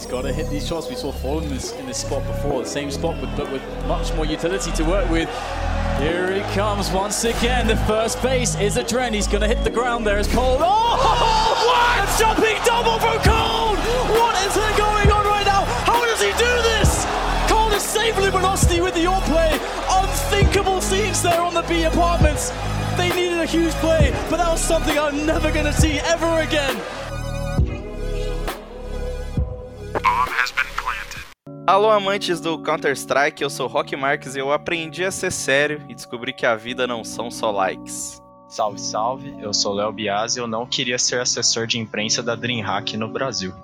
He's got to hit these shots. We saw Fallen in this, in this spot before, the same spot, but, but with much more utility to work with. Here he comes once again. The first base is a trend. He's going to hit the ground there as Cole. Oh, what? A jumping double from Cole! What is going on right now? How does he do this? Cole is saving Luminosity with the all play. Unthinkable scenes there on the B apartments. They needed a huge play, but that was something I'm never going to see ever again. Alô, amantes do Counter-Strike, eu sou Rock Marques e eu aprendi a ser sério e descobri que a vida não são só likes. Salve, salve, eu sou Léo Biasi e eu não queria ser assessor de imprensa da DreamHack no Brasil.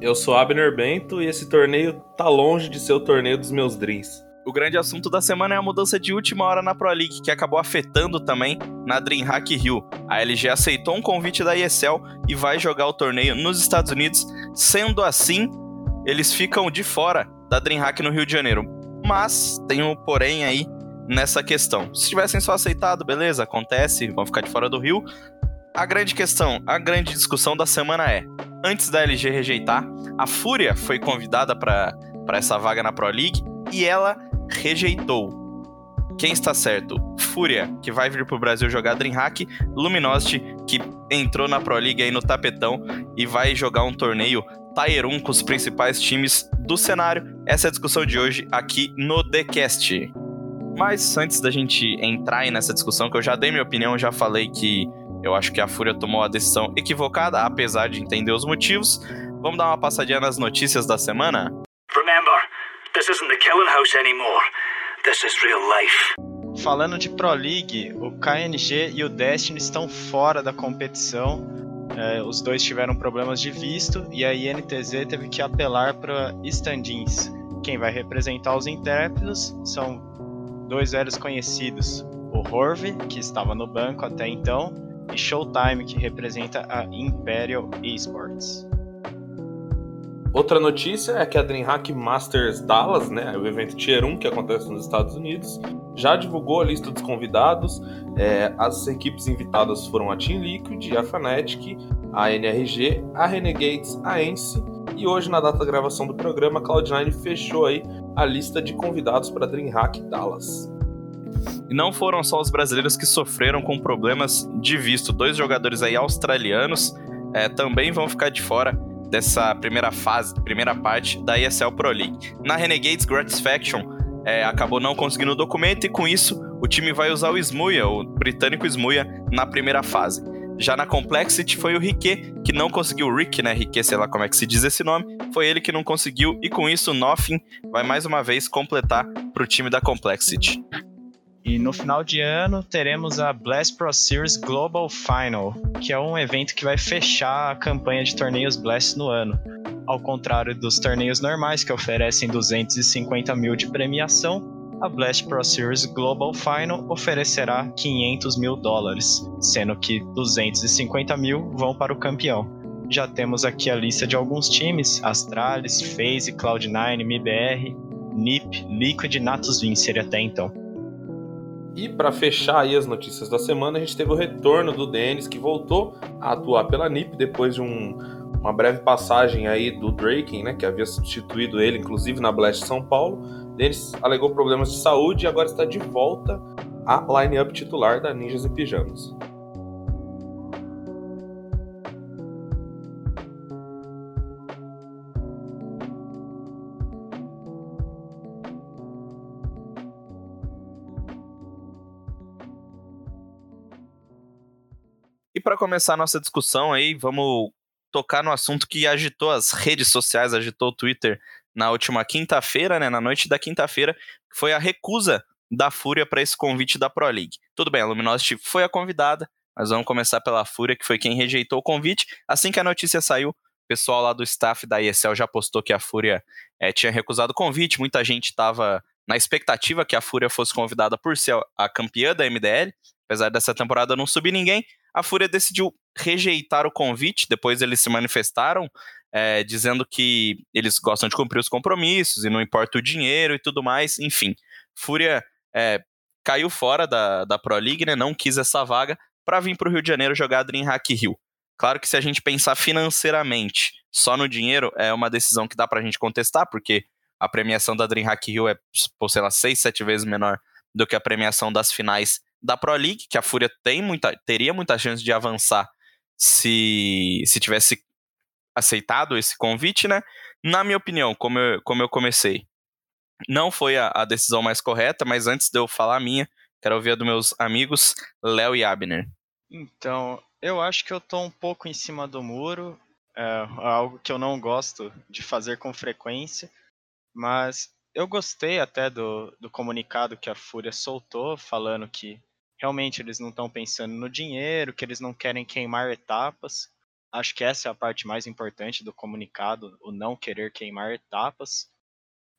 Eu sou Abner Bento e esse torneio tá longe de ser o torneio dos meus dreams. O grande assunto da semana é a mudança de última hora na Pro League, que acabou afetando também na DreamHack Rio. A LG aceitou um convite da ESL e vai jogar o torneio nos Estados Unidos. Sendo assim, eles ficam de fora da DreamHack no Rio de Janeiro. Mas tem um porém aí nessa questão. Se tivessem só aceitado, beleza, acontece, vão ficar de fora do Rio. A grande questão, a grande discussão da semana é: antes da LG rejeitar, a Fúria foi convidada para essa vaga na Pro League e ela rejeitou. Quem está certo? Fúria, que vai vir pro Brasil jogar DreamHack, Luminosity, que entrou na Pro League aí no tapetão e vai jogar um torneio Tier 1 com os principais times do cenário. Essa é a discussão de hoje aqui no TheCast. Mas antes da gente entrar aí nessa discussão, que eu já dei minha opinião, já falei que eu acho que a Fúria tomou a decisão equivocada, apesar de entender os motivos. Vamos dar uma passadinha nas notícias da semana? Remember, this isn't the killing house anymore. This is real life. Falando de Pro League, o KNG e o Destiny estão fora da competição é, os dois tiveram problemas de visto e a INTZ teve que apelar para stand-ins. Quem vai representar os intérpretes são dois velhos conhecidos: o Horve, que estava no banco até então, e Showtime, que representa a Imperial Esports. Outra notícia é que a DreamHack Masters Dallas, né, o evento Tier 1 que acontece nos Estados Unidos, já divulgou a lista dos convidados. É, as equipes invitadas foram a Team Liquid, a Fnatic, a NRG, a Renegades, a Ence e hoje, na data da gravação do programa, a Cloud9 fechou aí a lista de convidados para DreamHack Dallas. E não foram só os brasileiros que sofreram com problemas de visto. Dois jogadores aí australianos é, também vão ficar de fora dessa primeira fase, primeira parte da ESL Pro League. Na Renegades Gratisfaction é, acabou não conseguindo o documento e com isso o time vai usar o Smuia, o britânico Smuia, na primeira fase. Já na Complexity foi o Riquet que não conseguiu, o Rick, né? Riquet, sei lá como é que se diz esse nome, foi ele que não conseguiu e com isso Nothing vai mais uma vez completar para o time da Complexity. E no final de ano teremos a Blast Pro Series Global Final, que é um evento que vai fechar a campanha de torneios Blast no ano. Ao contrário dos torneios normais, que oferecem 250 mil de premiação, a Blast Pro Series Global Final oferecerá 500 mil dólares, sendo que 250 mil vão para o campeão. Já temos aqui a lista de alguns times: Astralis, FaZe, Cloud9, MBR, NiP, Liquid e Natus Vincer até então. E para fechar aí as notícias da semana, a gente teve o retorno do Dennis, que voltou a atuar pela NiP depois de um, uma breve passagem aí do Draken, né, que havia substituído ele, inclusive na Blast São Paulo. Dennis alegou problemas de saúde e agora está de volta à line-up titular da Ninjas e Pijamas. Para começar a nossa discussão aí, vamos tocar no assunto que agitou as redes sociais, agitou o Twitter na última quinta-feira, né, na noite da quinta-feira, que foi a recusa da Fúria para esse convite da Pro League. Tudo bem, a Luminosity foi a convidada, mas vamos começar pela Fúria, que foi quem rejeitou o convite. Assim que a notícia saiu, o pessoal lá do staff da ESL já postou que a Fúria é, tinha recusado o convite, muita gente estava na expectativa que a Fúria fosse convidada por ser a campeã da MDL, apesar dessa temporada não subir ninguém, a Fúria decidiu rejeitar o convite, depois eles se manifestaram, é, dizendo que eles gostam de cumprir os compromissos e não importa o dinheiro e tudo mais, enfim. Fúria é, caiu fora da, da Pro League, né, não quis essa vaga para vir para o Rio de Janeiro jogar Dreamhack Rio. Claro que se a gente pensar financeiramente, só no dinheiro, é uma decisão que dá pra gente contestar, porque a premiação da DreamHack Rio é, sei lá, seis, sete vezes menor do que a premiação das finais da Pro League, que a Fúria tem muita, teria muita chance de avançar se, se tivesse aceitado esse convite, né? Na minha opinião, como eu, como eu comecei, não foi a, a decisão mais correta, mas antes de eu falar a minha, quero ouvir a dos meus amigos Léo e Abner. Então, eu acho que eu tô um pouco em cima do muro, é algo que eu não gosto de fazer com frequência, mas eu gostei até do, do comunicado que a Fúria soltou, falando que realmente eles não estão pensando no dinheiro, que eles não querem queimar etapas. Acho que essa é a parte mais importante do comunicado, o não querer queimar etapas.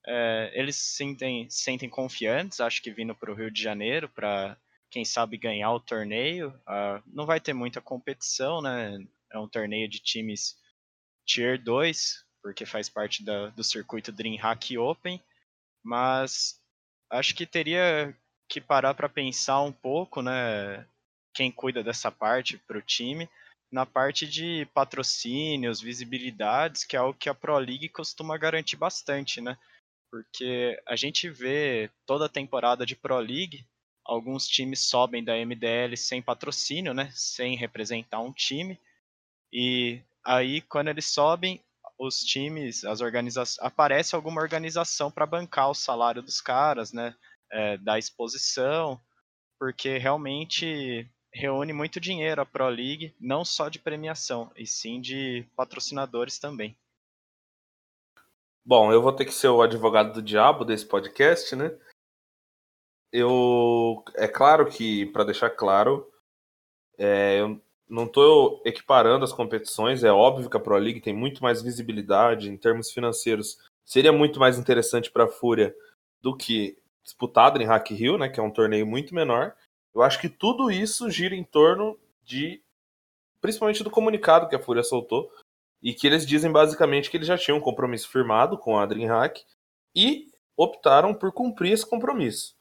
É, eles se sentem, se sentem confiantes, acho que vindo para o Rio de Janeiro para, quem sabe, ganhar o torneio. Uh, não vai ter muita competição, né? É um torneio de times Tier 2, porque faz parte da, do circuito DreamHack Open, mas acho que teria que parar para pensar um pouco, né? Quem cuida dessa parte para o time, na parte de patrocínios, visibilidades, que é algo que a Pro League costuma garantir bastante, né? Porque a gente vê toda a temporada de Pro League, alguns times sobem da MDL sem patrocínio, né? Sem representar um time. E aí, quando eles sobem, os times, as organizações, aparece alguma organização para bancar o salário dos caras, né? É, da exposição, porque realmente reúne muito dinheiro a Pro League, não só de premiação, e sim de patrocinadores também. Bom, eu vou ter que ser o advogado do diabo desse podcast, né? Eu, é claro que, para deixar claro, é, eu não estou equiparando as competições. É óbvio que a Pro League tem muito mais visibilidade em termos financeiros. Seria muito mais interessante para a Fúria do que disputado em Hack Hill, né, que é um torneio muito menor. Eu acho que tudo isso gira em torno de, principalmente do comunicado que a Fúria soltou, e que eles dizem basicamente que eles já tinham um compromisso firmado com a DreamHack e optaram por cumprir esse compromisso,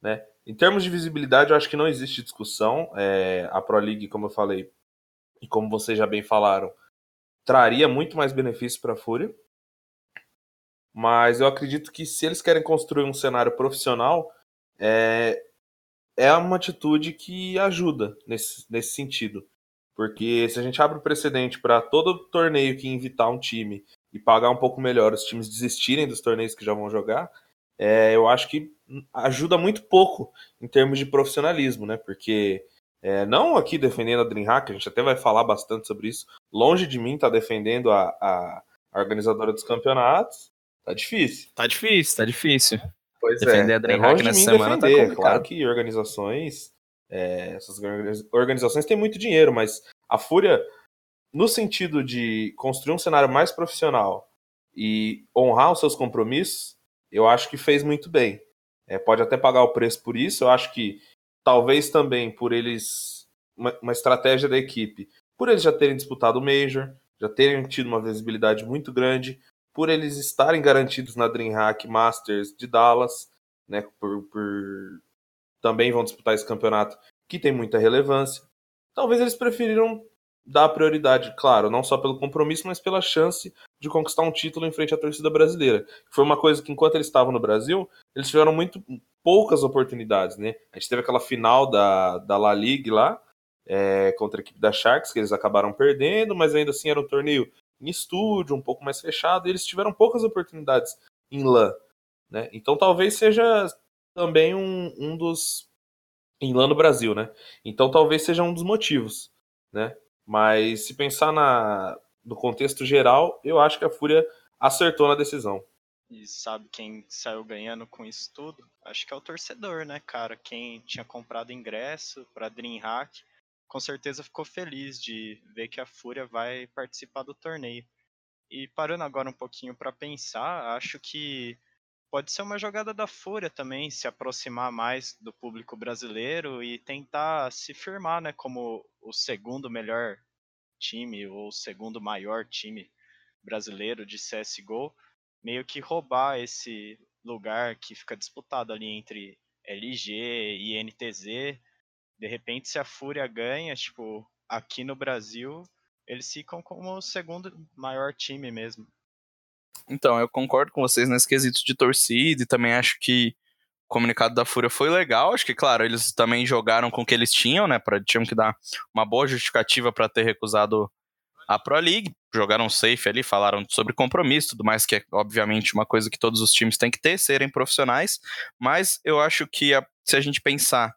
né? Em termos de visibilidade, eu acho que não existe discussão. É, a Pro League, como eu falei, e como vocês já bem falaram, traria muito mais benefício para a Fúria. Mas eu acredito que se eles querem construir um cenário profissional, é, é uma atitude que ajuda nesse, nesse sentido. Porque se a gente abre o precedente para todo torneio que invitar um time e pagar um pouco melhor os times desistirem dos torneios que já vão jogar, é, eu acho que ajuda muito pouco em termos de profissionalismo, né? Porque é, não aqui defendendo a DreamHack, a gente até vai falar bastante sobre isso. Longe de mim tá defendendo a, a, organizadora dos campeonatos. Tá difícil. Tá difícil, tá difícil. Pois defender é. a DreamHack é nessa semana tá defender. tá complicado. Claro que organizações, é, essas organizações têm muito dinheiro, mas a Fúria, no sentido de construir um cenário mais profissional e honrar os seus compromissos, eu acho que fez muito bem. É, pode até pagar o preço por isso. Eu acho que talvez também por eles. Uma, uma, estratégia da equipe, por eles já terem disputado o Major, já terem tido uma visibilidade muito grande, por eles estarem garantidos na DreamHack Masters de Dallas, né? Por, por também vão disputar esse campeonato que tem muita relevância. Talvez eles preferiram dar prioridade, claro, não só pelo compromisso, mas pela chance de conquistar um título em frente à torcida brasileira. Foi uma coisa que, enquanto eles estavam no Brasil, eles tiveram muito poucas oportunidades, né? A gente teve aquela final da, da La Liga lá, é, contra a equipe da Sharks, que eles acabaram perdendo, mas ainda assim era um torneio em estúdio, um pouco mais fechado, e eles tiveram poucas oportunidades em LAN, né? Então talvez seja também um, um dos... em LAN no Brasil, né? Então talvez seja um dos motivos, né? Mas se pensar na, no contexto geral, eu acho que a Fúria acertou na decisão. E sabe quem saiu ganhando com isso tudo? Acho que é o torcedor, né, cara? Quem tinha comprado ingresso para DreamHack, com certeza ficou feliz de ver que a Fúria vai participar do torneio. E parando agora um pouquinho para pensar, acho que pode ser uma jogada da Fúria também, se aproximar mais do público brasileiro e tentar se firmar, né, como o segundo melhor time ou o segundo maior time brasileiro de CS:GO, meio que roubar esse lugar que fica disputado ali entre LG e NTZ. De repente, se a Fúria ganha, tipo, aqui no Brasil, eles ficam como o segundo maior time mesmo. Então, eu concordo com vocês nesse quesito de torcida e também acho que o comunicado da Fúria foi legal. Acho que, claro, eles também jogaram com o que eles tinham, né? Pra, tinham que dar uma boa justificativa para ter recusado a Pro League. Jogaram safe ali, falaram sobre compromisso, tudo mais, que é obviamente uma coisa que todos os times têm que ter, serem profissionais. Mas eu acho que a, se a gente pensar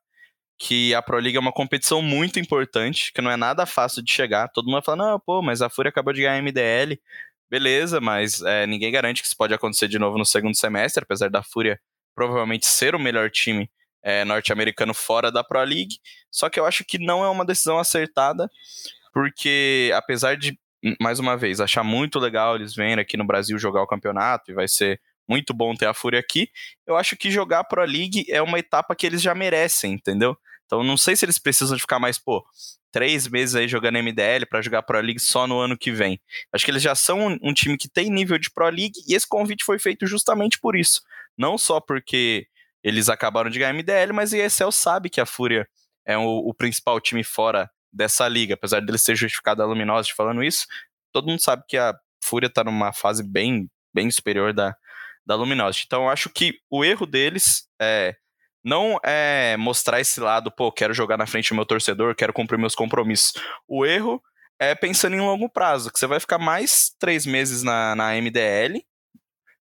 que a Pro League é uma competição muito importante, que não é nada fácil de chegar. Todo mundo fala, não, pô, mas a Fúria acabou de ganhar a MDL. Beleza, mas é, ninguém garante que isso pode acontecer de novo no segundo semestre, apesar da Fúria provavelmente ser o melhor time é, norte-americano fora da Pro League. Só que eu acho que não é uma decisão acertada, porque apesar de, mais uma vez, achar muito legal eles virem aqui no Brasil jogar o campeonato e vai ser muito bom ter a Fúria aqui, eu acho que jogar a Pro League é uma etapa que eles já merecem, entendeu? Então não sei se eles precisam de ficar mais, pô, três meses aí jogando MDL para jogar Pro League só no ano que vem. Acho que eles já são um, um, time que tem nível de Pro League e esse convite foi feito justamente por isso. Não só porque eles acabaram de ganhar MDL, mas a ESL sabe que a Fúria é o, o principal time fora dessa liga, apesar dele ser justificado a Luminosity falando isso, todo mundo sabe que a Fúria tá numa fase bem, bem superior da, da Luminosity. Então eu acho que o erro deles é não é mostrar esse lado, pô, quero jogar na frente do meu torcedor, quero cumprir meus compromissos. O erro é pensando em longo prazo, que você vai ficar mais três meses na, na MDL,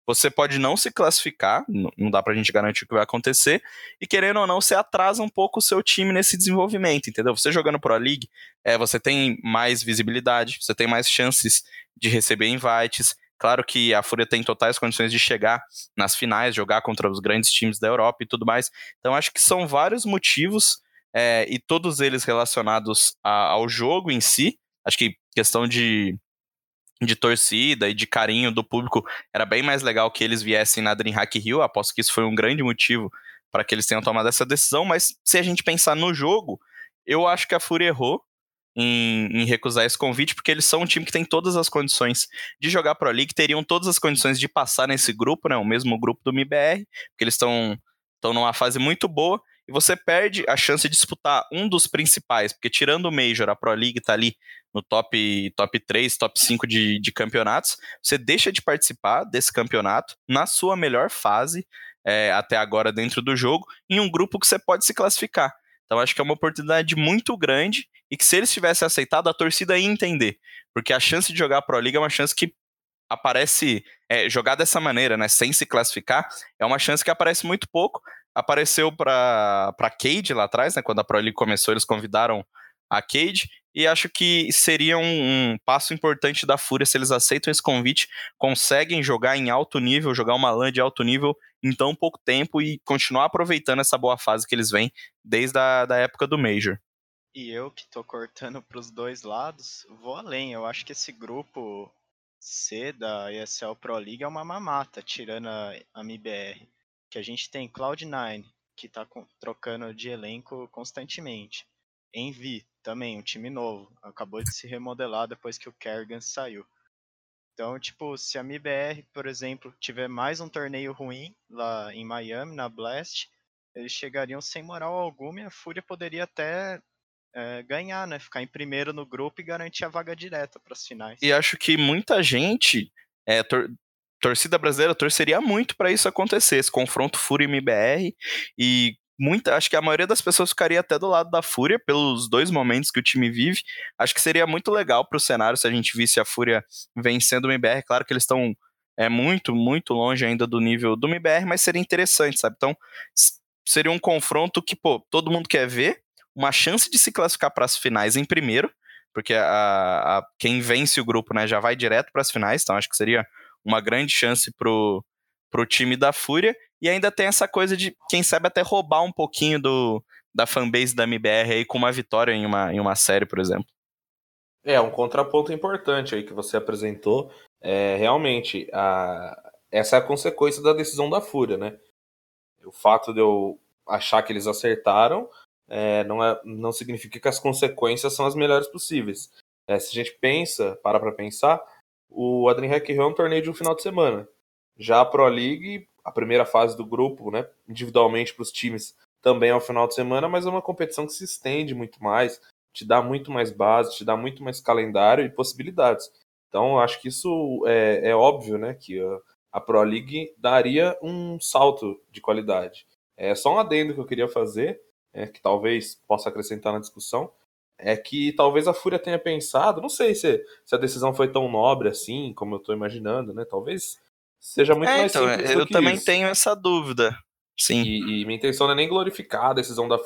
você pode não se classificar, não dá pra gente garantir o que vai acontecer, e querendo ou não, você atrasa um pouco o seu time nesse desenvolvimento, entendeu? Você jogando Pro League, é, você tem mais visibilidade, você tem mais chances de receber invites, Claro que a Fúria tem totais condições de chegar nas finais, jogar contra os grandes times da Europa e tudo mais. Então acho que são vários motivos é, e todos eles relacionados a, ao jogo em si. Acho que questão de, de torcida e de carinho do público era bem mais legal que eles viessem na DreamHack Rio. Aposto que isso foi um grande motivo para que eles tenham tomado essa decisão. Mas se a gente pensar no jogo, eu acho que a Fúria errou em, em, recusar esse convite, porque eles são um time que tem todas as condições de jogar Pro League, teriam todas as condições de passar nesse grupo, né, o mesmo grupo do MIBR, porque eles estão numa fase muito boa, e você perde a chance de disputar um dos principais, porque tirando o Major, a Pro League está ali no top, top 3, top 5 de, de campeonatos, você deixa de participar desse campeonato na sua melhor fase, é, até agora dentro do jogo, em um grupo que você pode se classificar. Então acho que é uma oportunidade muito grande e que se eles tivessem aceitado, a torcida ia entender. Porque a chance de jogar a Pro League é uma chance que aparece é, jogar dessa maneira, né, sem se classificar, é uma chance que aparece muito pouco. Apareceu para Cade lá atrás, né, quando a Pro League começou, eles convidaram a Cade, e acho que seria um, um, passo importante da Fúria se eles aceitam esse convite, conseguem jogar em alto nível, jogar uma LAN de alto nível em tão pouco tempo e continuar aproveitando essa boa fase que eles vêm desde a da época do Major. E eu que tô cortando para os dois lados, vou além. Eu acho que esse grupo C da ESL Pro League é uma mamata, tirando a, a MIBR. Que a gente tem Cloud9, que tá com, trocando de elenco constantemente. Envy, também, um time novo. Acabou de se remodelar depois que o Kerrigan saiu. Então, tipo, se a MIBR, por exemplo, tiver mais um torneio ruim lá em Miami, na Blast, eles chegariam sem moral alguma e a Fúria poderia até é, ganhar, né? Ficar em primeiro no grupo e garantir a vaga direta para as finais. E acho que muita gente, é, tor torcida brasileira, torceria muito para isso acontecer, esse confronto Fúria e MBR. E muita, acho que a maioria das pessoas ficaria até do lado da Fúria pelos dois momentos que o time vive. Acho que seria muito legal para o cenário se a gente visse a Fúria vencendo o MBR. Claro que eles estão é muito, muito longe ainda do nível do MBR, mas seria interessante, sabe? Então, seria um confronto que, pô, todo mundo quer ver, uma chance de se classificar para as finais em primeiro, porque a, a, quem vence o grupo, né, já vai direto para as finais, então acho que seria uma grande chance pro, pro time da Fúria e ainda tem essa coisa de, quem sabe, até roubar um pouquinho do, da fanbase da MBR aí com uma vitória em uma, em uma série, por exemplo. É, um contraponto importante aí que você apresentou. É, realmente, a, essa é a consequência da decisão da Fúria, né? O fato de eu achar que eles acertaram é, não, é, não significa que as consequências são as melhores possíveis. É, se a gente pensa, para para pensar, o Adrien Hack é um torneio de um final de semana. Já a Pro League a primeira fase do grupo, né, individualmente para os times, também é o final de semana, mas é uma competição que se estende muito mais. te dá muito mais base, te dá muito mais calendário e possibilidades. Então, acho que isso é, é óbvio, né? Que a, a Pro League daria um salto de qualidade. É só um adendo que eu queria fazer, é, que talvez possa acrescentar na discussão, é que talvez a Fúria tenha pensado, não sei se, se a decisão foi tão nobre assim, como eu estou imaginando, né? Talvez seja muito É, mais então, simples eu do que também isso. tenho essa dúvida. Sim. E, e minha intenção não é nem glorificar a decisão da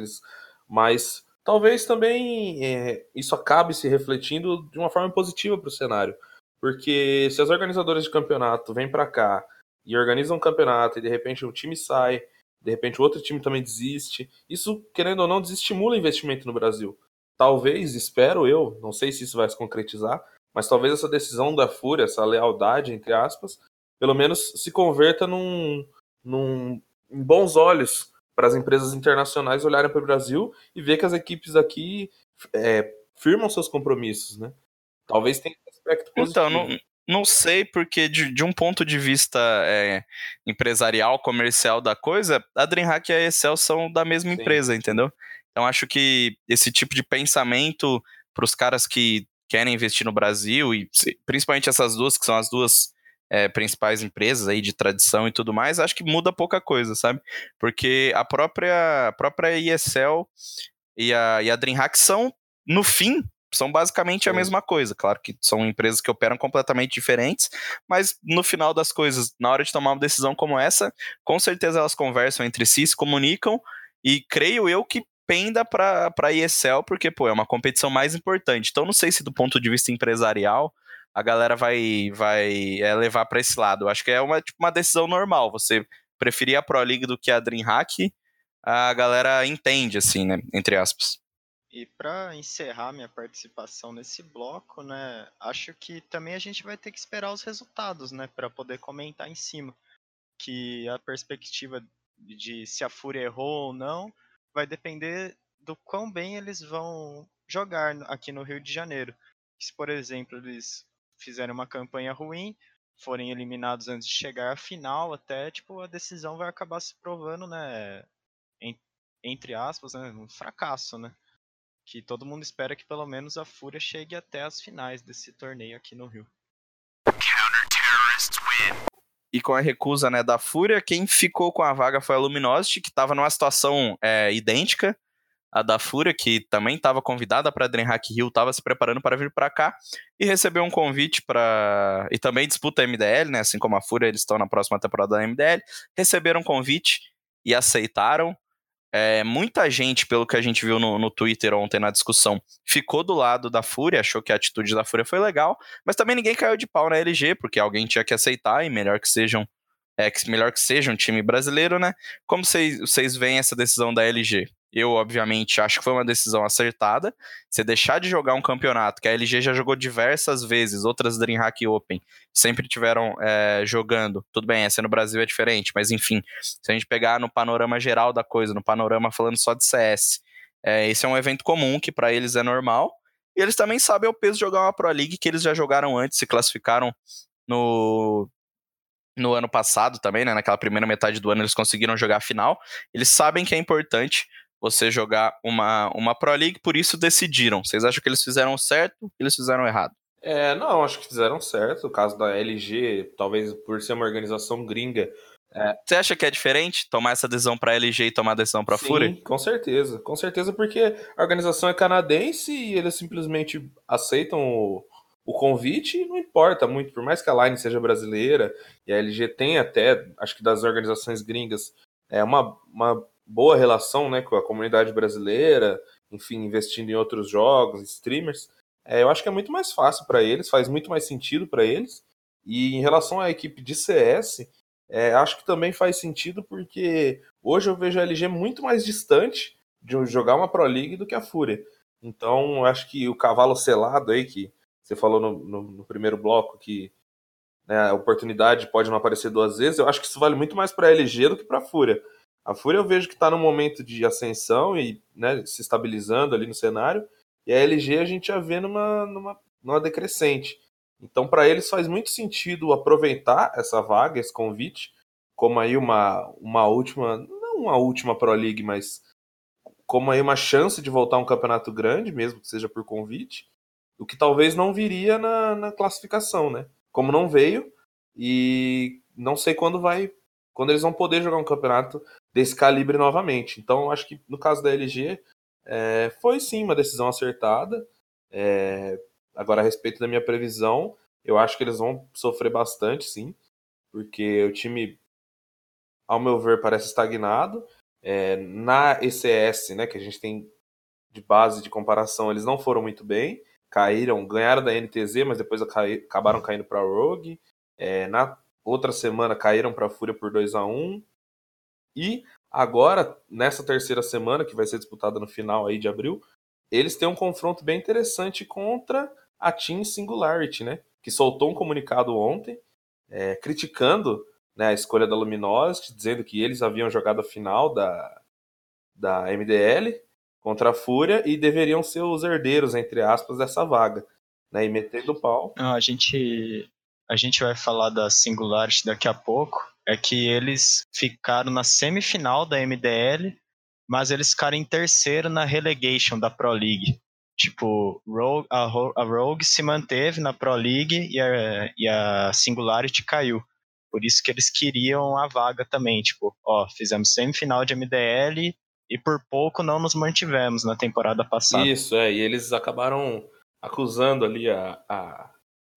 eles- mas talvez também é, isso acabe se refletindo de uma forma positiva para o cenário. Porque se as organizadoras de campeonato vêm para cá e organizam um campeonato e de repente um time sai, de repente o outro time também desiste, isso, querendo ou não, desestimula o investimento no Brasil. Talvez, espero eu, não sei se isso vai se concretizar, mas talvez essa decisão da Fúria, essa lealdade, entre aspas, pelo menos se converta num, num, em bons olhos para as empresas internacionais olharem para o Brasil e ver que as equipes aqui é, firmam seus compromissos, né? Talvez tenha esse aspecto positivo. Então, não, não sei, porque de, de um ponto de vista é, empresarial, comercial da coisa, a DreamHack e a Excel são da mesma Sim. empresa, entendeu? Então, acho que esse tipo de pensamento para os caras que querem investir no Brasil, e principalmente essas duas, que são as duas é, principais empresas aí de tradição e tudo mais, acho que muda pouca coisa, sabe? Porque a própria, a própria ESL e a, e a DreamHack são, no fim, são basicamente a mesma coisa. Claro que são empresas que operam completamente diferentes, mas no final das coisas, na hora de tomar uma decisão como essa, com certeza elas conversam entre si, se comunicam, e creio eu que penda para a ESL, porque pô, é uma competição mais importante. Então não sei se do ponto de vista empresarial a galera vai, vai é, levar para esse lado. Acho que é uma, tipo, uma decisão normal. Você preferir a Pro League do que a DreamHack, a galera entende, assim, né? Entre aspas. E para encerrar minha participação nesse bloco, né, acho que também a gente vai ter que esperar os resultados, né, para poder comentar em cima. Que a perspectiva de se a Fúria errou ou não vai depender do quão bem eles vão jogar aqui no Rio de Janeiro. Se, por exemplo, eles fizerem uma campanha ruim, forem eliminados antes de chegar à final, até tipo a decisão vai acabar se provando, né, en- entre aspas, né, um fracasso, né? que todo mundo espera que pelo menos a Fúria chegue até as finais desse torneio aqui no Rio. E com a recusa né, da Fúria, quem ficou com a vaga foi a Luminosity, que estava numa situação é, idêntica à da Fúria, que também estava convidada para a DreamHack Rio, estava se preparando para vir para cá e recebeu um convite para. E também disputa a MDL, né? Assim como a Fúria, eles estão na próxima temporada da MDL. Receberam um convite e aceitaram. É, muita gente, pelo que a gente viu no, no Twitter ontem na discussão, ficou do lado da Fúria, achou que a atitude da Fúria foi legal, mas também ninguém caiu de pau na LG, porque alguém tinha que aceitar, e melhor que sejam. É, que melhor que seja um time brasileiro, né? Como vocês veem essa decisão da LG? Eu, obviamente, acho que foi uma decisão acertada. Você deixar de jogar um campeonato que a LG já jogou diversas vezes, outras DreamHack Open sempre tiveram é, jogando. Tudo bem, essa no Brasil é diferente, mas enfim, se a gente pegar no panorama geral da coisa, no panorama falando só de CS, é, esse é um evento comum que para eles é normal. E eles também sabem o peso de jogar uma Pro League que eles já jogaram antes, se classificaram no no ano passado também, né? Naquela primeira metade do ano eles conseguiram jogar a final. Eles sabem que é importante você jogar uma, uma Pro League, por isso decidiram. Vocês acham que eles fizeram certo ou eles fizeram errado? É, não, acho que fizeram certo. O caso da LG, talvez por ser uma organização gringa. Você acha que é diferente tomar essa decisão para LG e tomar a decisão para Fúria? Com certeza, com certeza, porque a organização é canadense e eles simplesmente aceitam o, o convite e não importa muito, por mais que a Line seja brasileira e a LG tem até, acho que das organizações gringas, é uma, uma boa relação né, com a comunidade brasileira, enfim, investindo em outros jogos, streamers. É, eu acho que é muito mais fácil para eles, faz muito mais sentido para eles. E em relação à equipe de CS, é, acho que também faz sentido porque hoje eu vejo a LG muito mais distante de jogar uma Pro League do que a Fúria. Então, acho que o cavalo selado aí, que você falou no, no, no primeiro bloco, que né, a oportunidade pode não aparecer duas vezes, eu acho que isso vale muito mais para a LG do que para a Fúria. A Fúria eu vejo que está num momento de ascensão e né, se estabilizando ali no cenário, e a LG a gente já vê numa, numa, numa decrescente. Então, para eles faz muito sentido aproveitar essa vaga, esse convite, como aí uma, uma última, não uma última Pro League, mas como aí uma chance de voltar a um campeonato grande, mesmo que seja por convite, o que talvez não viria na, na classificação, né? Como não veio, e não sei quando vai. Quando eles vão poder jogar um campeonato desse calibre novamente. Então, acho que no caso da LG, é, foi sim uma decisão acertada. É, agora, a respeito da minha previsão, eu acho que eles vão sofrer bastante, sim, porque o time, ao meu ver, parece estagnado. É, na ECS, né, que a gente tem de base de comparação, eles não foram muito bem, caíram, ganharam da NTZ, mas depois acabaram caindo para a Rogue. É, na outra semana caíram para a Fúria por 2 a 1 e agora nessa terceira semana que vai ser disputada no final aí de abril, eles têm um confronto bem interessante contra a Team Singularity, né? Que soltou um comunicado ontem é, criticando né, a escolha da Luminosity, dizendo que eles haviam jogado a final da, da MDL contra a Fúria e deveriam ser os herdeiros, entre aspas, dessa vaga. Né, e metendo o pau. Não, a gente a gente vai falar da Singularity daqui a pouco, é que eles ficaram na semifinal da MDL, mas eles ficaram em terceiro na relegation da Pro League. Tipo, Rogue, a, a, Rogue se manteve na Pro League e a, e a Singularity caiu. Por isso que eles queriam a vaga também. Tipo, ó, fizemos semifinal de MDL e por pouco não nos mantivemos na temporada passada. Isso, é. E eles acabaram acusando ali a, a,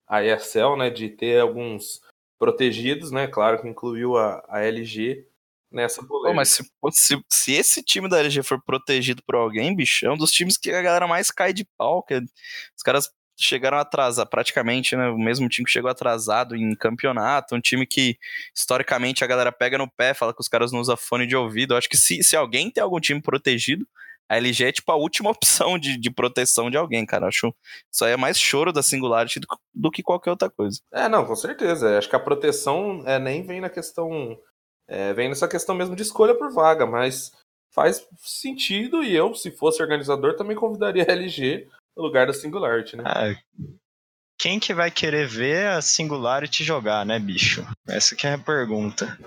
a ESL, né, de ter alguns protegidos, né? Claro que incluiu a, a LG nessa polêmica. Pô, mas se, se, se, esse time da LG for protegido por alguém, bicho, é um dos times que a galera mais cai de pau. Que os caras chegaram atrasar praticamente, né? O mesmo time que chegou atrasado em campeonato, um time que historicamente a galera pega no pé, fala que os caras não usam fone de ouvido. Eu acho que se, se alguém tem algum time protegido, a LG é tipo a última opção de, de proteção de alguém, cara. Acho isso aí é mais choro da Singularity do, do que qualquer outra coisa. É, não, com certeza. Acho que a proteção é, nem vem na questão. É, vem nessa questão mesmo de escolha por vaga, mas faz sentido e eu, se fosse organizador, também convidaria a LG no lugar da Singularity, né? Ah, quem que vai querer ver a Singularity jogar, né, bicho? Essa que é a pergunta.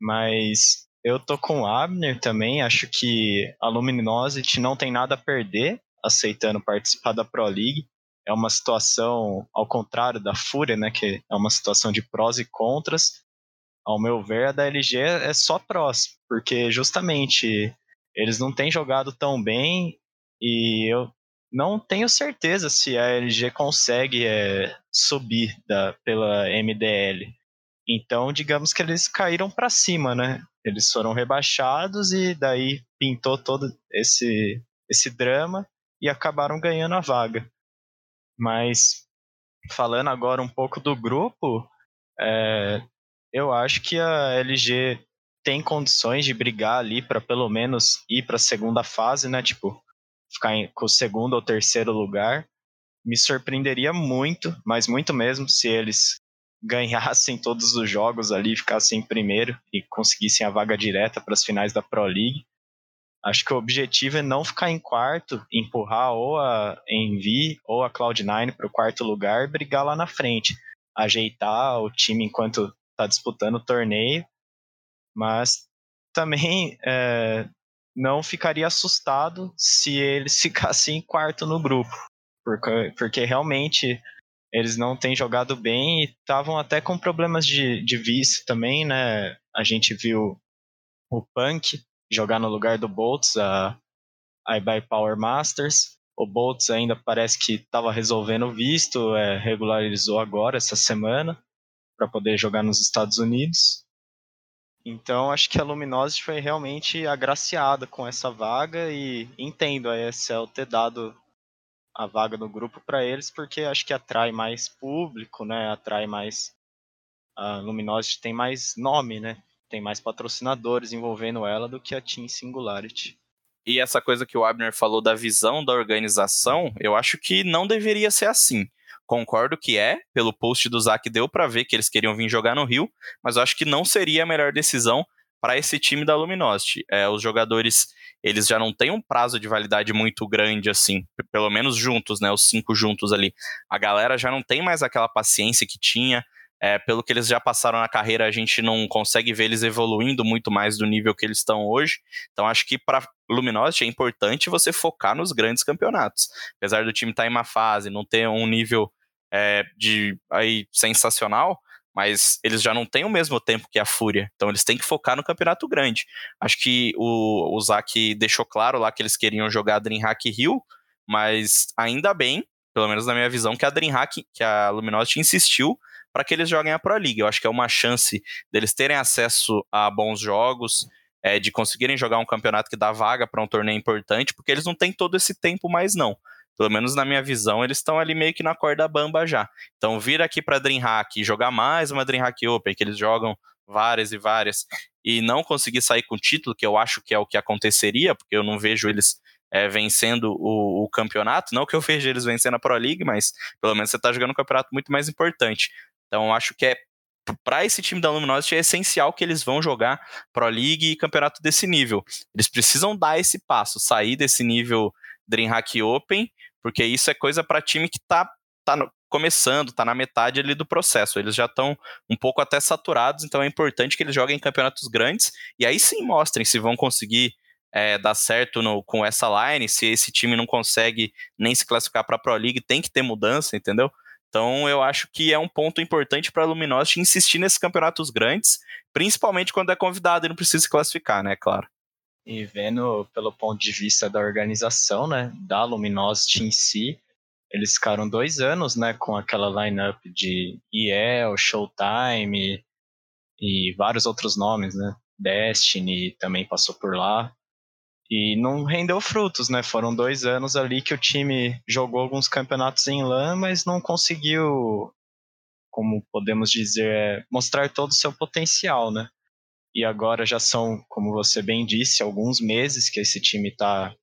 Mas eu tô com o Abner também, acho que a Luminosity não tem nada a perder aceitando participar da Pro League. É uma situação ao contrário da Fúria, né, que é uma situação de prós e contras. Ao meu ver, a da LG é só prós, porque justamente eles não têm jogado tão bem e eu não tenho certeza se a LG consegue é, subir da, pela MDL. Então, digamos que eles caíram para cima, né? Eles foram rebaixados e daí pintou todo esse, esse drama e acabaram ganhando a vaga. Mas, falando agora um pouco do grupo, é, eu acho que a LG tem condições de brigar ali para pelo menos ir para a segunda fase, né? Tipo, ficar em, com o segundo ou terceiro lugar. Me surpreenderia muito, mas muito mesmo, se eles ganhassem todos os jogos ali, ficassem em primeiro e conseguissem a vaga direta para as finais da Pro League. Acho que o objetivo é não ficar em quarto, empurrar ou a Envy ou a Cloud9 para o quarto lugar e brigar lá na frente. Ajeitar o time enquanto está disputando o torneio, mas também é, não ficaria assustado se eles ficassem em quarto no grupo, porque, porque realmente eles não têm jogado bem e estavam até com problemas de, de também, né? A gente viu o Punk jogar no lugar do Boltz, a, a iBuy Power Masters. O Boltz ainda parece que estava resolvendo o visto, é, regularizou agora, essa semana, para poder jogar nos Estados Unidos. Então acho que a Luminosity foi realmente agraciada com essa vaga e entendo a ESL ter dado a vaga no grupo para eles, porque acho que atrai mais público, né? Atrai mais. A Luminosity tem mais nome, né? Tem mais patrocinadores envolvendo ela do que a Team Singularity. E essa coisa que o Abner falou da visão da organização, eu acho que não deveria ser assim. Concordo que é, pelo post do Zac deu para ver que eles queriam vir jogar no Rio, mas eu acho que não seria a melhor decisão para esse time da Luminosity. É, os jogadores eles já não têm um prazo de validade muito grande assim, pelo menos juntos, né? Os cinco juntos ali. A galera já não tem mais aquela paciência que tinha. é, pelo que eles já passaram na carreira, a gente não consegue ver eles evoluindo muito mais do nível que eles estão hoje. Então acho que para Luminosity é importante você focar nos grandes campeonatos. Apesar do time estar tá em uma fase, não ter um nível é, de aí sensacional, mas eles já não têm o mesmo tempo que a Fúria, então eles têm que focar no campeonato grande. Acho que o, o Zac deixou claro lá que eles queriam jogar Dreamhack Hill, mas ainda bem, pelo menos na minha visão, que a Dreamhack, que a Luminosity insistiu para que eles joguem a Pro League. Eu acho que é uma chance deles terem acesso a bons jogos, é, de conseguirem jogar um campeonato que dá vaga para um torneio importante, porque eles não têm todo esse tempo mais não. Pelo menos na minha visão, eles estão ali meio que na corda bamba já. Então, vir aqui para Dreamhack e jogar mais uma Dreamhack Open, que eles jogam várias e várias, e não conseguir sair com o título, que eu acho que é o que aconteceria, porque eu não vejo eles é, vencendo o, o, campeonato. Não que eu veja eles vencendo a Pro League, mas pelo menos você está jogando um campeonato muito mais importante. Então, acho que é para esse time da Luminosity é essencial que eles vão jogar Pro League e campeonato desse nível. Eles precisam dar esse passo, sair desse nível DreamHack Open, porque isso é coisa para time que está tá, tá começando, está na metade ali do processo. Eles já estão um pouco até saturados, então é importante que eles joguem campeonatos grandes e aí sim mostrem se vão conseguir é, dar certo no, com essa line, se esse time não consegue nem se classificar para a Pro League, tem que ter mudança, entendeu? Então eu acho que é um ponto importante para a Luminosity insistir nesses campeonatos grandes, principalmente quando é convidado e não precisa se classificar, né? Claro. E vendo pelo ponto de vista da organização, né, da Luminosity em si, eles ficaram dois anos, né, com aquela lineup de EL, Showtime e vários outros nomes, né? Destiny também passou por lá. E não rendeu frutos, né? Foram dois anos ali que o time jogou alguns campeonatos em LAN, mas não conseguiu, como podemos dizer, mostrar todo o seu potencial, né? E agora já são, como você bem disse, alguns meses que esse time tá,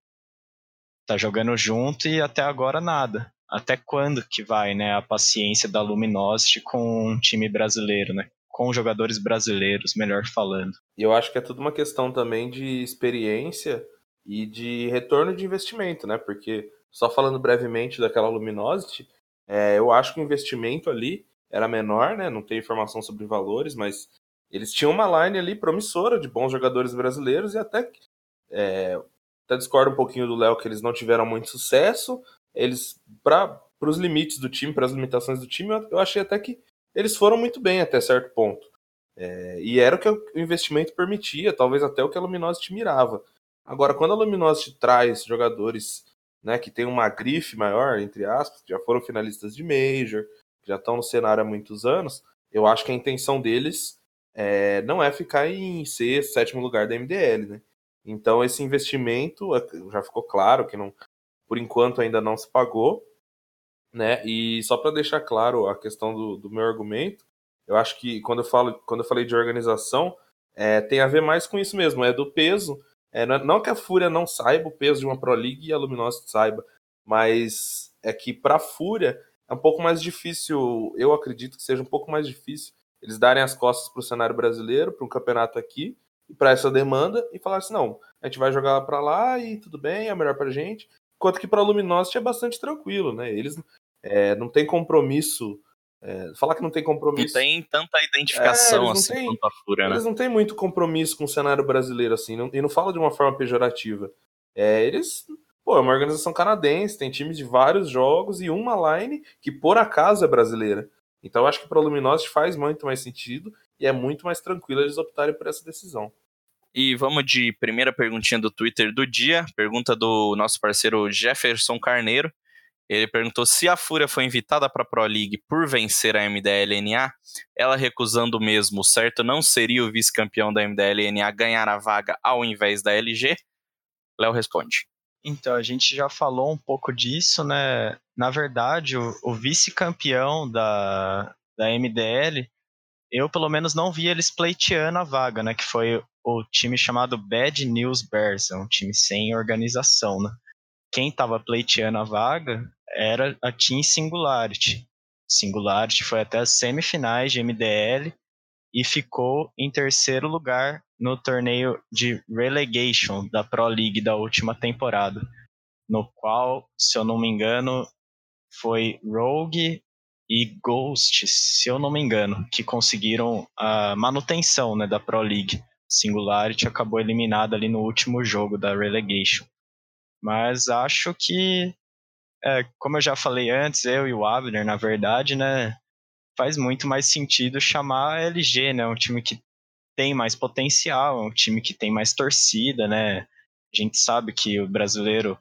tá jogando junto e até agora nada. Até quando que vai, né, a paciência da Luminosity com um time brasileiro, né? Com jogadores brasileiros, melhor falando. E eu acho que é tudo uma questão também de experiência e de retorno de investimento, né? Porque, só falando brevemente daquela Luminosity, é, eu acho que o investimento ali era menor, né? Não tenho informação sobre valores, mas eles tinham uma line ali promissora de bons jogadores brasileiros e até, é, até discordo um pouquinho do Léo que eles não tiveram muito sucesso. Eles, para os limites do time, para as limitações do time, eu achei até que eles foram muito bem até certo ponto. É, e era o que o investimento permitia, talvez até o que a Luminosity mirava. Agora, quando a Luminosity traz jogadores né, que tem uma grife maior, entre aspas, que já foram finalistas de Major, que já estão no cenário há muitos anos, eu acho que a intenção deles é, não é ficar em sexto, sétimo lugar da MDL, né? Então esse investimento é, já ficou claro que não, por enquanto ainda não se pagou, né? E só para deixar claro a questão do, do, meu argumento, eu acho que quando eu falo, quando eu falei de organização, é, tem a ver mais com isso mesmo, é do peso é, não que a Fúria não saiba o peso de uma Pro League e a Luminosity saiba, mas é que para a Fúria é um pouco mais difícil, eu acredito que seja um pouco mais difícil eles darem as costas para o cenário brasileiro, para um campeonato aqui, e para essa demanda, e falar assim: não, a gente vai jogar para lá e tudo bem, é melhor para gente. Enquanto que para a Luminosity é bastante tranquilo, né? Eles é, não tem compromisso é, falar que não tem compromisso. Não tem tanta identificação é, assim tem, quanto a Fúria, né? Eles não têm muito compromisso com o cenário brasileiro assim, não, e não fala de uma forma pejorativa. É, eles. Pô, é uma organização canadense, tem times de vários jogos e uma line que por acaso é brasileira. Então acho que para o Luminosity faz muito mais sentido e é muito mais tranquilo eles optarem por essa decisão. E vamos de primeira perguntinha do Twitter do dia, pergunta do nosso parceiro Jefferson Carneiro. Ele perguntou se a Fúria foi invitada para a Pro League por vencer a MDLNA, ela recusando mesmo, certo? Não seria o vice-campeão da MDLNA ganhar a vaga ao invés da LG? Léo responde. Então, a gente já falou um pouco disso, né? Na verdade, o, o vice-campeão da, da MDL, eu pelo menos não vi eles pleiteando a vaga, né? Que foi o time chamado Bad News Bears, é um time sem organização, né? quem estava pleiteando a vaga era a Team Singularity. Singularity foi até as semifinais de MDL e ficou em terceiro lugar no torneio de relegation da Pro League da última temporada, no qual, se eu não me engano, foi Rogue, e Ghost, se eu não me engano, que conseguiram a manutenção né, da Pro League. Singularity acabou eliminada ali no último jogo da Relegation. Mas acho que, é, como eu já falei antes, eu e o Abner, na verdade, né, faz muito mais sentido chamar a LG, né, um time que tem mais potencial, um time que tem mais torcida, né. A gente sabe que o brasileiro,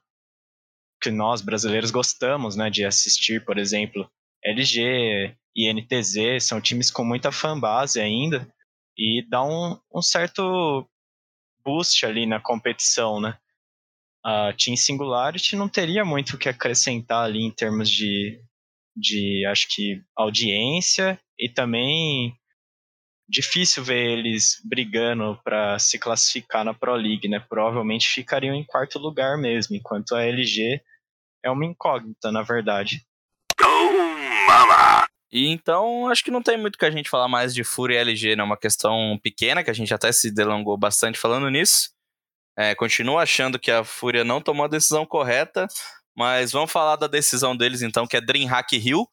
que nós brasileiros gostamos, né, de assistir, por exemplo, LG e NTZ, são times com muita fanbase ainda e dá um, um certo boost ali na competição, né? A Team Singularity não teria muito o que acrescentar ali em termos de, de acho que, audiência e também difícil ver eles brigando para se classificar na Pro League, né? Provavelmente ficariam em quarto lugar mesmo, enquanto a LG é uma incógnita, na verdade. E então, acho que não tem muito que a gente falar mais de Fúria e LG, né? Uma questão pequena, que a gente até se delongou bastante falando nisso. É, continuo achando que a Fúria não tomou a decisão correta, mas vamos falar da decisão deles então, que é Dreamhack Hill.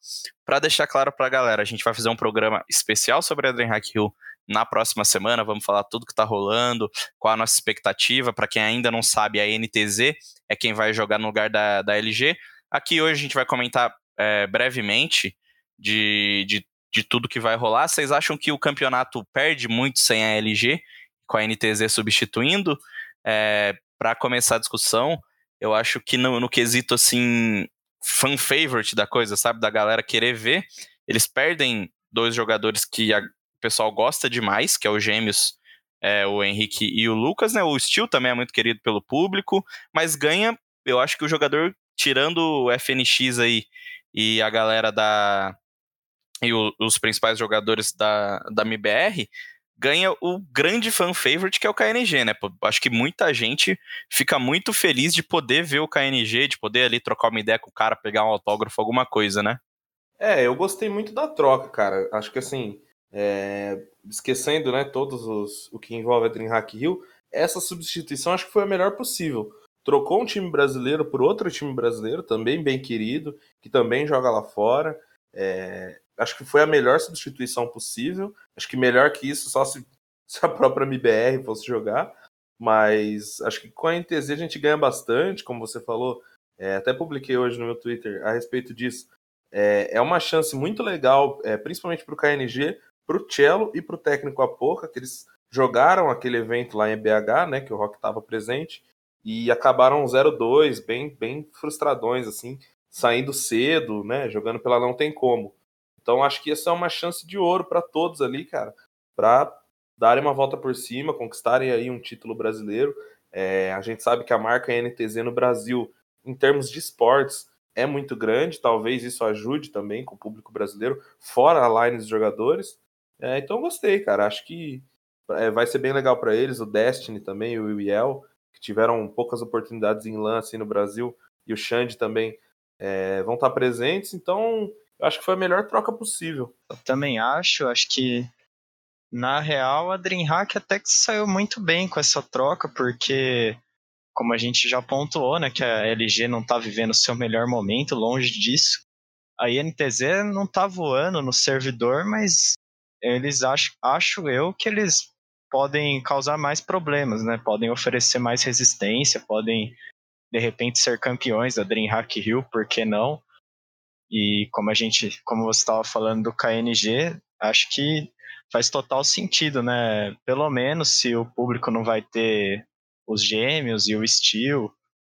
Para deixar claro para a galera, a gente vai fazer um programa especial sobre a Dreamhack Hill na próxima semana. Vamos falar tudo que está rolando, qual a nossa expectativa. Para quem ainda não sabe, a NTZ é quem vai jogar no lugar da, da LG. Aqui hoje a gente vai comentar é, brevemente de, de, de tudo que vai rolar. Vocês acham que o campeonato perde muito sem a LG, com a NTZ substituindo? É, para começar a discussão, eu acho que no, no quesito assim, fan favorite da coisa, sabe? Da galera querer ver, eles perdem dois jogadores que a, o pessoal gosta demais, que é o Gêmeos, é, o Henrique e o Lucas, né? O Steel também é muito querido pelo público, mas ganha, eu acho que o jogador, tirando o FNX aí e a galera da, e o, os principais jogadores da, da MBR, ganha o grande fan favorite que é o KNG, né? Acho que muita gente fica muito feliz de poder ver o KNG, de poder ali trocar uma ideia com o cara, pegar um autógrafo, alguma coisa, né? É, eu gostei muito da troca, cara. Acho que assim, é... esquecendo, né, todos os o que envolve a DreamHack Hill, essa substituição acho que foi a melhor possível. Trocou um time brasileiro por outro time brasileiro, também bem querido, que também joga lá fora. É, acho que foi a melhor substituição possível. Acho que melhor que isso, só se, se a própria MBR fosse jogar. Mas acho que com a NTZ a gente ganha bastante, como você falou. É, até publiquei hoje no meu Twitter a respeito disso. É, é uma chance muito legal, é, principalmente para o KNG, para o Cello e para o técnico Apoca, que eles jogaram aquele evento lá em BH, né, que o Rock estava presente, e acabaram 0-2, bem, bem frustradões, assim, saindo cedo, né, jogando pela não tem como. Então acho que essa é uma chance de ouro para todos ali, cara, para darem uma volta por cima, conquistarem aí um título brasileiro. É, a gente sabe que a marca NTZ no Brasil, em termos de esportes, é muito grande. Talvez isso ajude também com o público brasileiro, fora a line dos jogadores. É, então gostei, cara. Acho que é, vai ser bem legal para eles. O Destiny também, o Will, que tiveram poucas oportunidades em LAN assim, no Brasil, e o Xande também é, vão estar presentes. Então eu acho que foi a melhor troca possível. Eu também acho, acho que na real a DreamHack até que saiu muito bem com essa troca, porque como a gente já pontuou, né, que a LG não tá vivendo o seu melhor momento, longe disso. A INTZ não tá voando no servidor, mas eles acho, acho eu que eles podem causar mais problemas, né? Podem oferecer mais resistência, podem de repente ser campeões da DreamHack Hill, por que não? E como a gente, como você estava falando do KNG, acho que faz total sentido, né? Pelo menos se o público não vai ter os gêmeos e o Steel,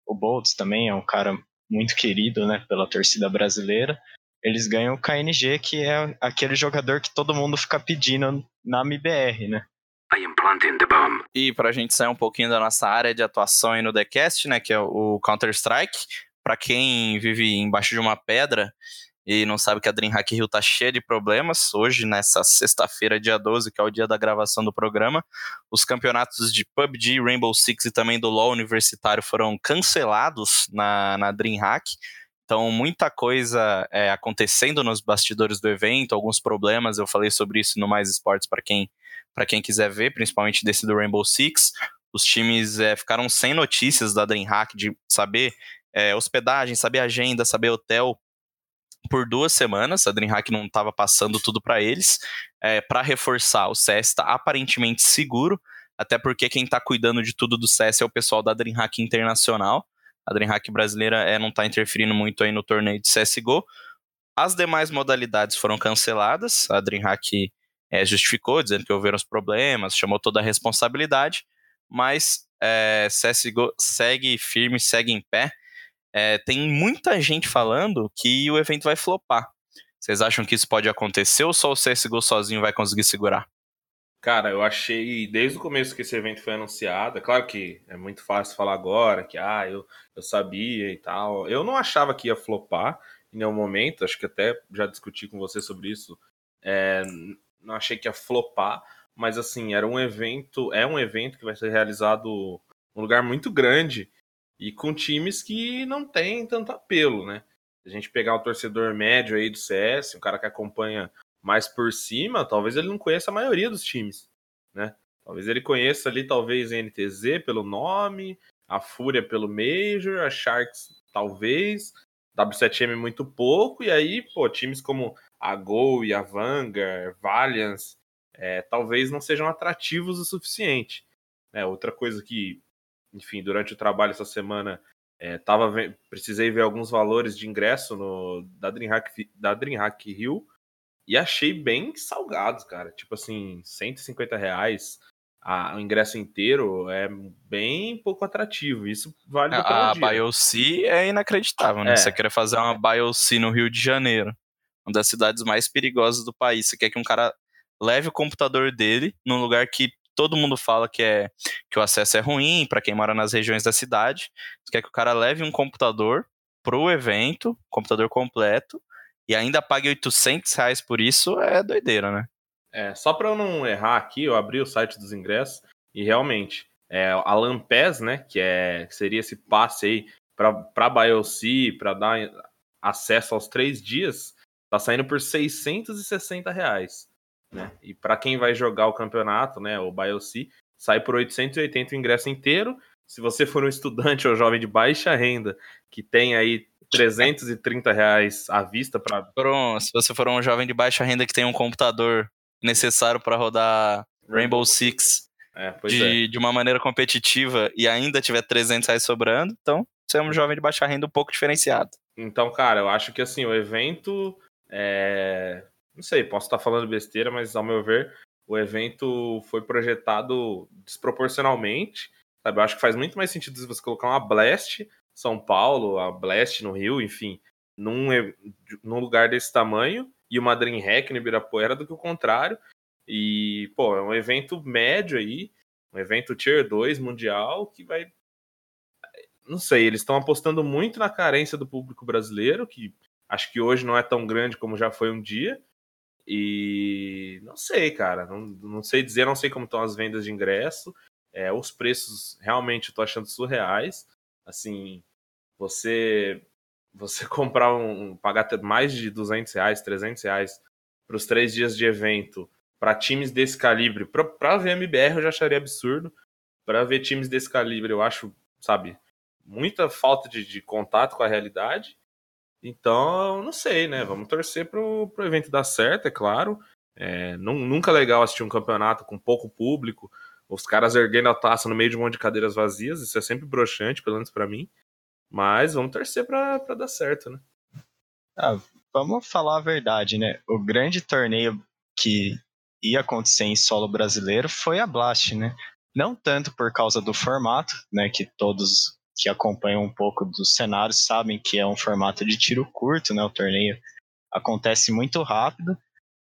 o Boltz também é um cara muito querido, né, pela torcida brasileira. Eles ganham o KNG, que é aquele jogador que todo mundo fica pedindo na MBR, né? E pra gente sair um pouquinho da nossa área de atuação aí no TheCast, né, que é o Counter-Strike, para quem vive embaixo de uma pedra e não sabe que a DreamHack Hill tá cheia de problemas, hoje, nessa sexta-feira, dia 12, que é o dia da gravação do programa, os campeonatos de PUBG, Rainbow Six e também do LoL universitário foram cancelados na, na DreamHack. Então, muita coisa é, acontecendo nos bastidores do evento, alguns problemas, eu falei sobre isso no Mais Esportes para quem, quem quiser ver, principalmente desse do Rainbow Six. Os times é, ficaram sem notícias da DreamHack, de saber é, hospedagem, saber agenda, saber hotel por duas semanas. A DreamHack não estava passando tudo para eles. É, para reforçar, o CS está aparentemente seguro, até porque quem está cuidando de tudo do CS é o pessoal da DreamHack Internacional. A DreamHack brasileira é, não está interferindo muito aí no torneio de CSGO. As demais modalidades foram canceladas. A DreamHack é, justificou, dizendo que houveram os problemas, chamou toda a responsabilidade, mas é, CSGO segue firme, segue em pé. É, tem muita gente falando que o evento vai flopar. Vocês acham que isso pode acontecer ou só o CSGO sozinho vai conseguir segurar? Cara, eu achei desde o começo que esse evento foi anunciado, é claro que é muito fácil falar agora que ah, eu, eu sabia e tal. Eu não achava que ia flopar em nenhum momento, acho que até já discuti com você sobre isso. É, não achei que ia flopar, mas assim, era um evento, é um evento que vai ser realizado num lugar muito grande e com times que não tem tanto apelo, né? Se a gente pegar o torcedor médio aí do CS, um cara que acompanha mais por cima, talvez ele não conheça a maioria dos times, né? Talvez ele conheça ali, talvez, NTZ pelo nome, a Fúria pelo Major, a Sharks talvez, W7M muito pouco, e aí, pô, times como a Gol e a Vanguard, Valiance, é, talvez não sejam atrativos o suficiente. É, outra coisa que, enfim, durante o trabalho essa semana, é, tava, precisei ver alguns valores de ingresso no, da, DreamHack, da DreamHack Rio, e achei bem salgados, cara. Tipo assim, 150 reais a, o ingresso inteiro é bem pouco atrativo. Isso vale A, a BioC é inacreditável, né? É. Você quer fazer uma BioC no Rio de Janeiro, uma das cidades mais perigosas do país. Você quer que um cara leve o computador dele num lugar que todo mundo fala que é que o acesso é ruim para quem mora nas regiões da cidade. Você quer que o cara leve um computador pro evento, computador completo, e ainda pague 800 reais por isso, é doideira, né? É, só para eu não errar aqui, eu abri o site dos ingressos e realmente é, a Lampes, né, que, é, que seria esse passe aí para BioC, para dar acesso aos três dias, tá saindo por 660 reais. Né? E para quem vai jogar o campeonato, né, o BioC, sai por 880 o ingresso inteiro. Se você for um estudante ou jovem de baixa renda que tem aí 330 reais à vista para. Se você for um jovem de baixa renda que tem um computador necessário para rodar Rainbow Six é, de, é. de uma maneira competitiva e ainda tiver 300 reais sobrando, então você é um jovem de baixa renda um pouco diferenciado. Então, cara, eu acho que assim, o evento. É... Não sei, posso estar falando besteira, mas ao meu ver, o evento foi projetado desproporcionalmente. Sabe? Eu acho que faz muito mais sentido você colocar uma Blast são Paulo, a Blast no Rio, enfim, num, num lugar desse tamanho, e uma Dreamhack no Ibirapuera do que o contrário. E, pô, é um evento médio aí, um evento Tier 2 mundial que vai. Não sei, eles estão apostando muito na carência do público brasileiro, que acho que hoje não é tão grande como já foi um dia. E não sei, cara, não, não sei dizer, não sei como estão as vendas de ingresso. É, os preços realmente eu tô achando surreais. Assim, você você comprar um, pagar mais de 200 reais, 300 reais para os três dias de evento para times desse calibre, para ver MBR eu já acharia absurdo, para ver times desse calibre eu acho, sabe, muita falta de, de contato com a realidade. Então, não sei, né? Vamos torcer pro, pro evento dar certo, é claro. É, nunca é legal assistir um campeonato com pouco público, os caras erguendo a taça no meio de um monte de cadeiras vazias, isso é sempre broxante, pelo menos para mim. Mas vamos torcer para dar certo, né? Ah, vamos falar a verdade, né? O grande torneio que ia acontecer em solo brasileiro foi a Blast, né? Não tanto por causa do formato, né? Que todos que acompanham um pouco dos cenários sabem que é um formato de tiro curto, né? O torneio acontece muito rápido.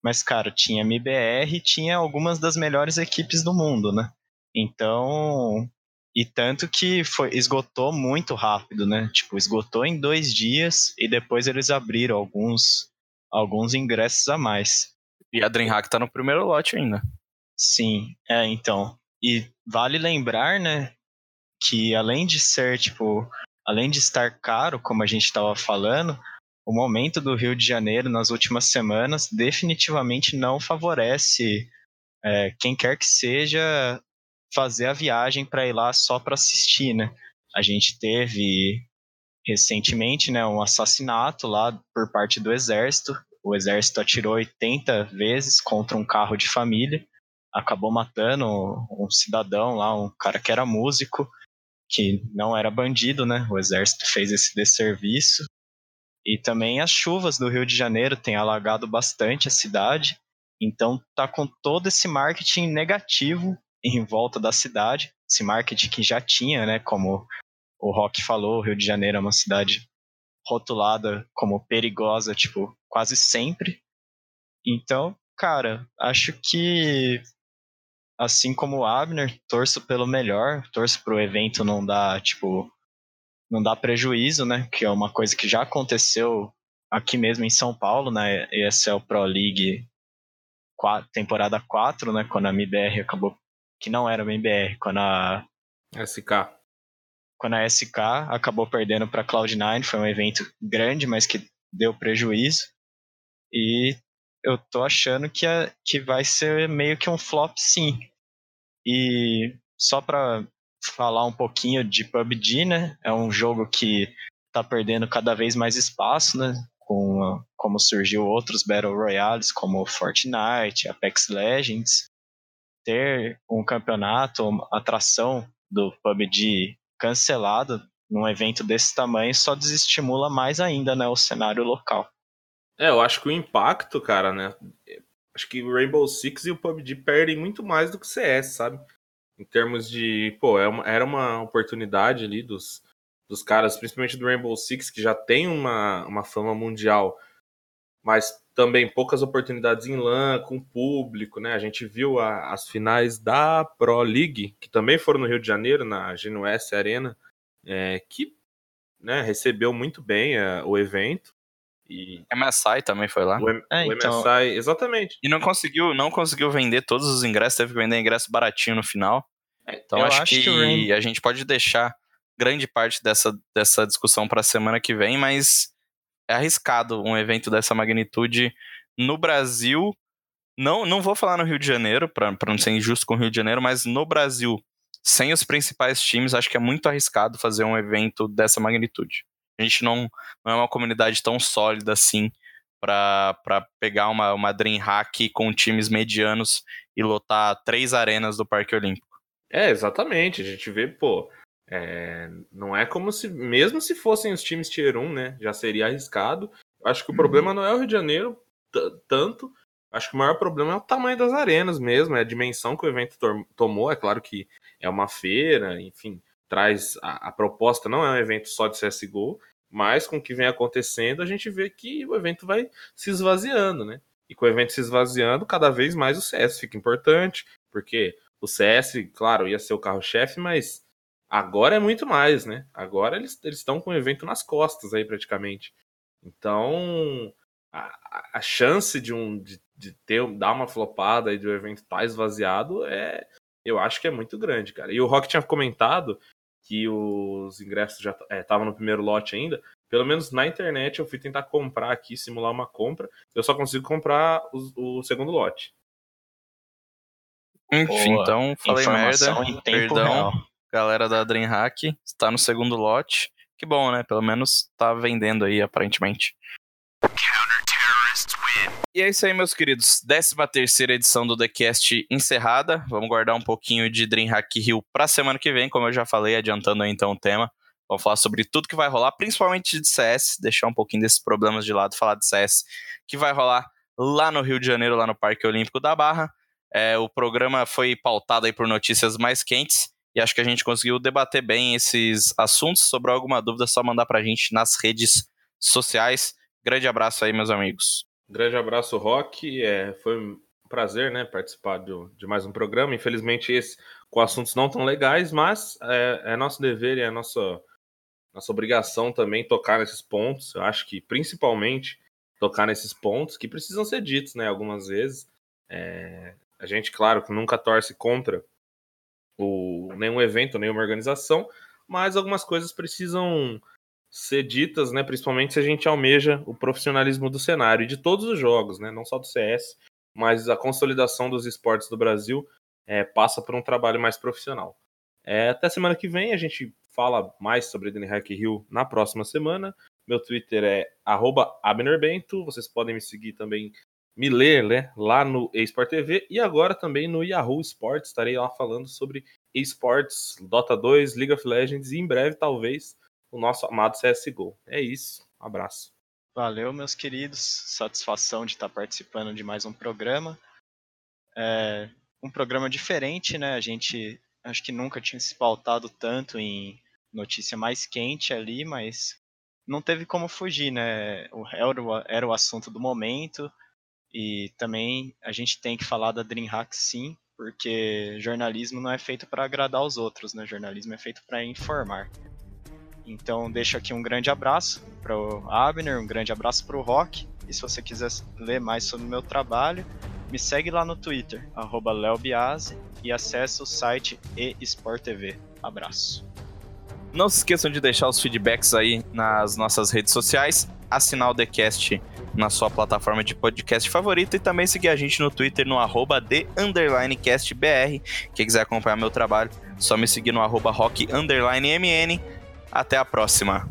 Mas, cara, tinha MBR e tinha algumas das melhores equipes do mundo, né? Então. E tanto que foi, esgotou muito rápido, né? Tipo, esgotou em dois dias e depois eles abriram alguns, alguns ingressos a mais. E a DreamHack tá no primeiro lote ainda. Sim, é, então. E vale lembrar, né, que além de ser, tipo, além de estar caro, como a gente estava falando, o momento do Rio de Janeiro nas últimas semanas definitivamente não favorece é, quem quer que seja fazer a viagem para ir lá só para assistir, né? A gente teve recentemente, né, um assassinato lá por parte do exército. O exército atirou 80 vezes contra um carro de família, acabou matando um cidadão lá, um cara que era músico, que não era bandido, né? O exército fez esse desserviço. E também as chuvas do Rio de Janeiro têm alagado bastante a cidade. Então tá com todo esse marketing negativo em volta da cidade, esse marketing que já tinha, né, como o Rock falou, o Rio de Janeiro é uma cidade rotulada como perigosa, tipo, quase sempre. Então, cara, acho que assim como o Abner, torço pelo melhor, torço pro evento não dar, tipo, não dar prejuízo, né? Que é uma coisa que já aconteceu aqui mesmo em São Paulo, na né? ESL Pro League temporada 4, né? Quando a MBR acabou. Que não era a MBR, quando a. SK. Quando a SK acabou perdendo para Cloud9, foi um evento grande, mas que deu prejuízo. E eu tô achando que, é, que vai ser meio que um flop, sim. E só para falar um pouquinho de PUBG, né? É um jogo que tá perdendo cada vez mais espaço, né? Com como surgiu outros Battle Royales como Fortnite, Apex Legends. Ter um campeonato, uma atração do PUBG cancelado num evento desse tamanho só desestimula mais ainda, né, o cenário local. É, eu acho que o impacto, cara, né? Acho que o Rainbow Six e o PUBG perdem muito mais do que o CS, sabe? Em termos de, pô, é era uma oportunidade ali dos, dos caras, principalmente do Rainbow Six, que já tem uma, uma fama mundial, mas também poucas oportunidades em LAN, com público, né? A gente viu a, as finais da Pro League, que também foram no Rio de Janeiro, na Genuesse Arena, é, que né, recebeu muito bem é, o evento. E... MSI também foi lá. O, M é, o então... MSI, exatamente. E não conseguiu, não conseguiu vender todos os ingressos, teve que vender ingresso baratinho no final. É, então acho, acho, que, que a gente pode deixar grande parte dessa, dessa discussão para a semana que vem, mas é arriscado um evento dessa magnitude no Brasil. Não, não vou falar no Rio de Janeiro, para não ser injusto com o Rio de Janeiro, mas no Brasil, sem os principais times, acho que é muito arriscado fazer um evento dessa magnitude. A gente não, não é uma comunidade tão sólida assim para pegar uma, uma Dream Hack com times medianos e lotar três arenas do Parque Olímpico. É, exatamente. A gente vê, pô, é, não é como se, mesmo se fossem os times Tier 1, né, já seria arriscado. Acho que o uhum. problema não é o Rio de Janeiro tanto. Acho que o maior problema é o tamanho das arenas mesmo, é a dimensão que o evento tomou. É claro que é uma feira, enfim, traz a, a proposta, não é um evento só de CSGO, mas com o que vem acontecendo, a gente vê que o evento vai se esvaziando, né? E com o evento se esvaziando, cada vez mais o CS fica importante, porque o CS, claro, ia ser o carro-chefe, mas agora é muito mais, né? Agora eles estão com o evento nas costas aí praticamente. Então, a, a chance de um de, de, ter dar uma flopada e de o evento estar tá esvaziado é eu acho que é muito grande, cara. E o Rock tinha comentado que os ingressos já estavam é, no primeiro lote ainda. Pelo menos na internet eu fui tentar comprar aqui, simular uma compra. Eu só consigo comprar o, o segundo lote. Enfim, Boa. então falei merda. Perdão, real. Galera da DreamHack, está no segundo lote. Que bom, né? Pelo menos tá vendendo aí, aparentemente. E é isso aí, meus queridos. 13 terceira edição do TheCast encerrada. Vamos guardar um pouquinho de DreamHack Rio pra semana que vem, como eu já falei, adiantando aí então o tema. Vamos falar sobre tudo que vai rolar, principalmente de CS, deixar um pouquinho desses problemas de lado, falar de CS, que vai rolar lá no Rio de Janeiro, lá no Parque Olímpico da Barra. É, o programa foi pautado aí por notícias mais quentes e acho que a gente conseguiu debater bem esses assuntos. Sobre alguma dúvida, é só mandar pra gente nas redes sociais. Grande abraço aí, meus amigos. Grande abraço, Rock. É, foi um prazer né, participar de, mais um programa. Infelizmente, esse com assuntos não tão legais, mas é, é nosso dever e é nossa, nossa obrigação também tocar nesses pontos. Eu acho que principalmente tocar nesses pontos que precisam ser ditos, né? Algumas vezes. É, a gente, claro, nunca torce contra o, nenhum evento, nenhuma organização, mas algumas coisas precisam ser ditas, né, principalmente se a gente almeja o profissionalismo do cenário e de todos os jogos, né, não só do CS, mas a consolidação dos esportes do Brasil é, passa por um trabalho mais profissional. É, até semana que vem a gente fala mais sobre DreamHack Rio na próxima semana. Meu Twitter é @abnerbento. Vocês podem me seguir também, me ler né, lá no eSport TV e agora também no Yahoo Sports. Estarei lá falando sobre esportes, Dota 2, League of Legends e em breve, talvez, o nosso amado CSGO. É isso. Um abraço. Valeu, meus queridos. Satisfação de estar participando de mais um programa. É um programa diferente, né? A gente acho que nunca tinha se pautado tanto em notícia mais quente ali, mas não teve como fugir, né? Era o, era o assunto do momento e também a gente tem que falar da DreamHack sim, porque jornalismo não é feito para agradar os outros, né? Jornalismo é feito para informar. Então deixo aqui um grande abraço para o Abner, um grande abraço para o Rock. E se você quiser ler mais sobre o meu trabalho, me segue lá no Twitter, @leobiase e acesse o site eSport TV. Abraço. Não se esqueçam de deixar os feedbacks aí nas nossas redes sociais, assinar o TheCast na sua plataforma de podcast favorita e também seguir a gente no Twitter no arroba TheUnderlineCastBR. Quem quiser acompanhar meu trabalho, só me seguir no arroba. Até a próxima!